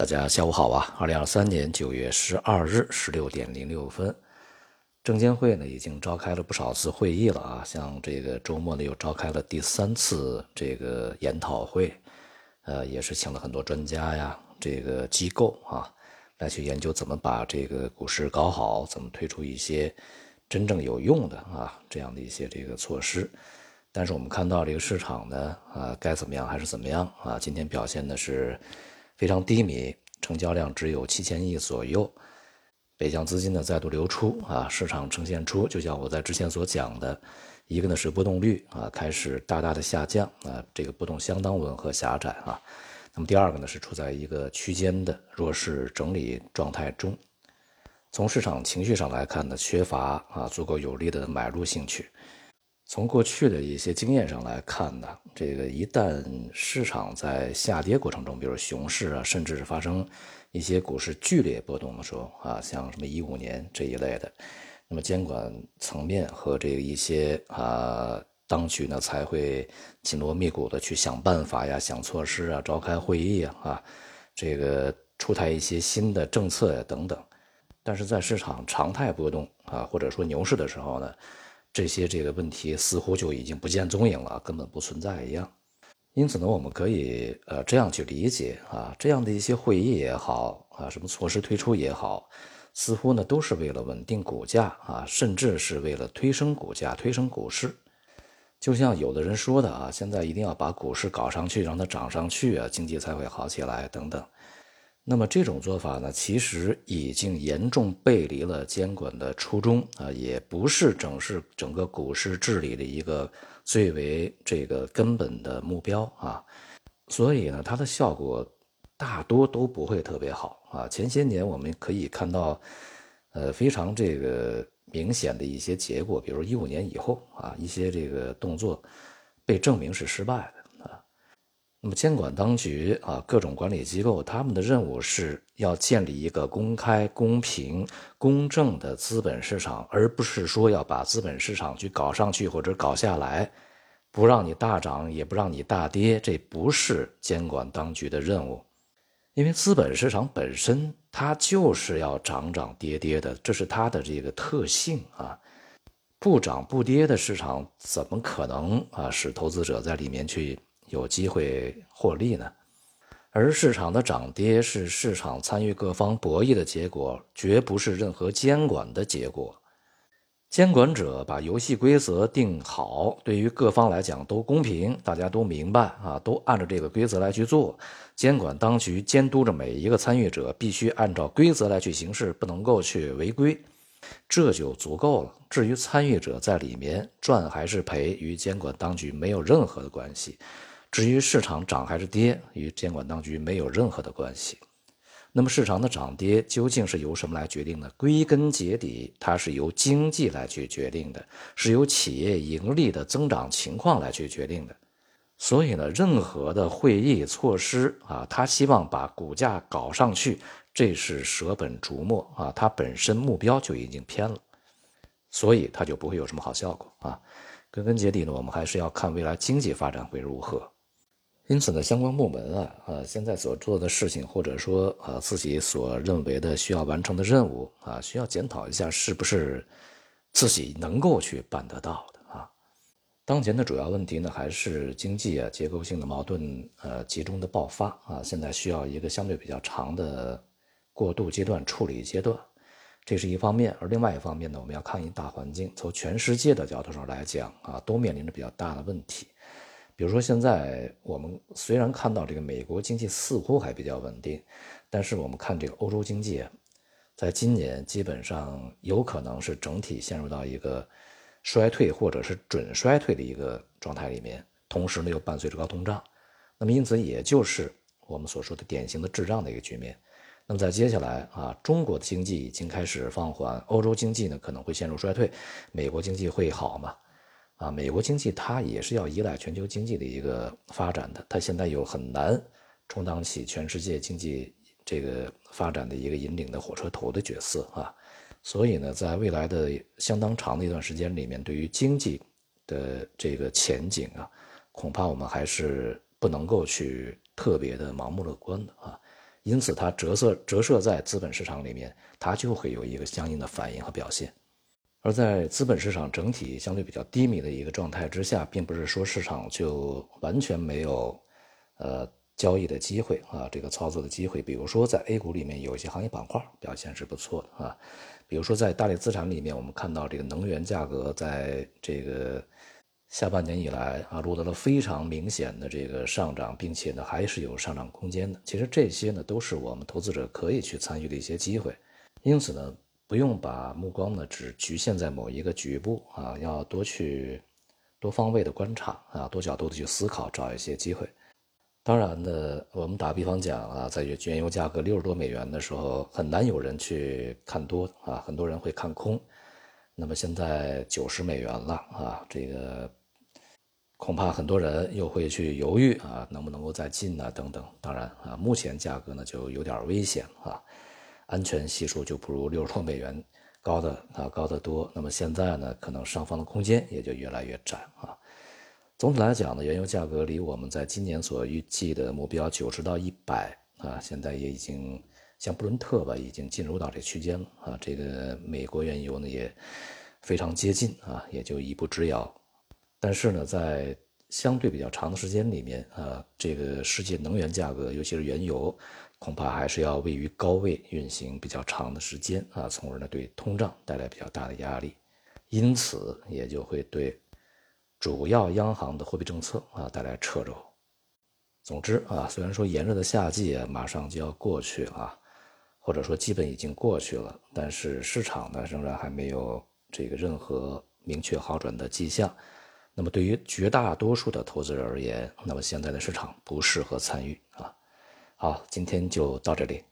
大家下午好啊！二零二三年九月十二日十六点零六分，证监会呢已经召开了不少次会议了啊，像这个周末呢又召开了第三次这个研讨会，呃，也是请了很多专家呀，这个机构啊，来去研究怎么把这个股市搞好，怎么推出一些真正有用的啊这样的一些这个措施。但是我们看到这个市场呢，啊，该怎么样还是怎么样啊？今天表现的是。非常低迷，成交量只有七千亿左右，北向资金呢再度流出啊，市场呈现出就像我在之前所讲的，一个呢是波动率啊开始大大的下降啊，这个波动相当稳和狭窄啊，那么第二个呢是处在一个区间的弱势整理状态中，从市场情绪上来看呢，缺乏啊足够有力的买入兴趣。从过去的一些经验上来看呢，这个一旦市场在下跌过程中，比如熊市啊，甚至是发生一些股市剧烈波动的时候啊，像什么一五年这一类的，那么监管层面和这个一些啊当局呢才会紧锣密鼓的去想办法呀、想措施啊、召开会议啊啊，这个出台一些新的政策呀等等。但是在市场常态波动啊，或者说牛市的时候呢？这些这个问题似乎就已经不见踪影了，根本不存在一样。因此呢，我们可以呃这样去理解啊，这样的一些会议也好啊，什么措施推出也好，似乎呢都是为了稳定股价啊，甚至是为了推升股价、推升股市。就像有的人说的啊，现在一定要把股市搞上去，让它涨上去啊，经济才会好起来等等。那么这种做法呢，其实已经严重背离了监管的初衷啊，也不是整是整个股市治理的一个最为这个根本的目标啊，所以呢，它的效果大多都不会特别好啊。前些年我们可以看到，呃，非常这个明显的一些结果，比如一五年以后啊，一些这个动作被证明是失败的。那么，监管当局啊，各种管理机构，他们的任务是要建立一个公开、公平、公正的资本市场，而不是说要把资本市场去搞上去或者搞下来，不让你大涨，也不让你大跌，这不是监管当局的任务。因为资本市场本身它就是要涨涨跌跌的，这是它的这个特性啊。不涨不跌的市场，怎么可能啊使投资者在里面去？有机会获利呢，而市场的涨跌是市场参与各方博弈的结果，绝不是任何监管的结果。监管者把游戏规则定好，对于各方来讲都公平，大家都明白啊，都按照这个规则来去做。监管当局监督着每一个参与者，必须按照规则来去行事，不能够去违规，这就足够了。至于参与者在里面赚还是赔，与监管当局没有任何的关系。至于市场涨还是跌，与监管当局没有任何的关系。那么市场的涨跌究竟是由什么来决定呢？归根结底，它是由经济来去决定的，是由企业盈利的增长情况来去决定的。所以呢，任何的会议措施啊，他希望把股价搞上去，这是舍本逐末啊，它本身目标就已经偏了，所以它就不会有什么好效果啊。归根结底呢，我们还是要看未来经济发展会如何。因此呢，相关部门啊，呃，现在所做的事情，或者说呃自己所认为的需要完成的任务啊，需要检讨一下是不是自己能够去办得到的啊。当前的主要问题呢，还是经济啊结构性的矛盾呃集中的爆发啊，现在需要一个相对比较长的过渡阶段处理阶段，这是一方面。而另外一方面呢，我们要看一大环境，从全世界的角度上来讲啊，都面临着比较大的问题。比如说，现在我们虽然看到这个美国经济似乎还比较稳定，但是我们看这个欧洲经济，在今年基本上有可能是整体陷入到一个衰退或者是准衰退的一个状态里面，同时呢又伴随着高通胀，那么因此也就是我们所说的典型的滞胀的一个局面。那么在接下来啊，中国的经济已经开始放缓，欧洲经济呢可能会陷入衰退，美国经济会好吗？啊，美国经济它也是要依赖全球经济的一个发展的，它现在又很难充当起全世界经济这个发展的一个引领的火车头的角色啊，所以呢，在未来的相当长的一段时间里面，对于经济的这个前景啊，恐怕我们还是不能够去特别的盲目乐观的啊，因此它折射折射在资本市场里面，它就会有一个相应的反应和表现。而在资本市场整体相对比较低迷的一个状态之下，并不是说市场就完全没有，呃，交易的机会啊，这个操作的机会。比如说在 A 股里面有一些行业板块表现是不错的啊，比如说在大类资产里面，我们看到这个能源价格在这个下半年以来啊，录得了非常明显的这个上涨，并且呢还是有上涨空间的。其实这些呢都是我们投资者可以去参与的一些机会，因此呢。不用把目光呢只局限在某一个局部啊，要多去多方位的观察啊，多角度的去思考，找一些机会。当然呢，我们打比方讲啊，在原油价格六十多美元的时候，很难有人去看多啊，很多人会看空。那么现在九十美元了啊，这个恐怕很多人又会去犹豫啊，能不能够再进呢？等等。当然啊，目前价格呢就有点危险啊。安全系数就不如六十多美元高的啊高得多。那么现在呢，可能上方的空间也就越来越窄啊。总体来讲呢，原油价格离我们在今年所预计的目标九十到一百啊，现在也已经像布伦特吧，已经进入到这区间了啊。这个美国原油呢也非常接近啊，也就一步之遥。但是呢，在相对比较长的时间里面啊，这个世界能源价格，尤其是原油。恐怕还是要位于高位运行比较长的时间啊，从而呢对通胀带来比较大的压力，因此也就会对主要央行的货币政策啊带来掣肘。总之啊，虽然说炎热的夏季马上就要过去啊，或者说基本已经过去了，但是市场呢仍然还没有这个任何明确好转的迹象。那么对于绝大多数的投资人而言，那么现在的市场不适合参与啊。好，今天就到这里。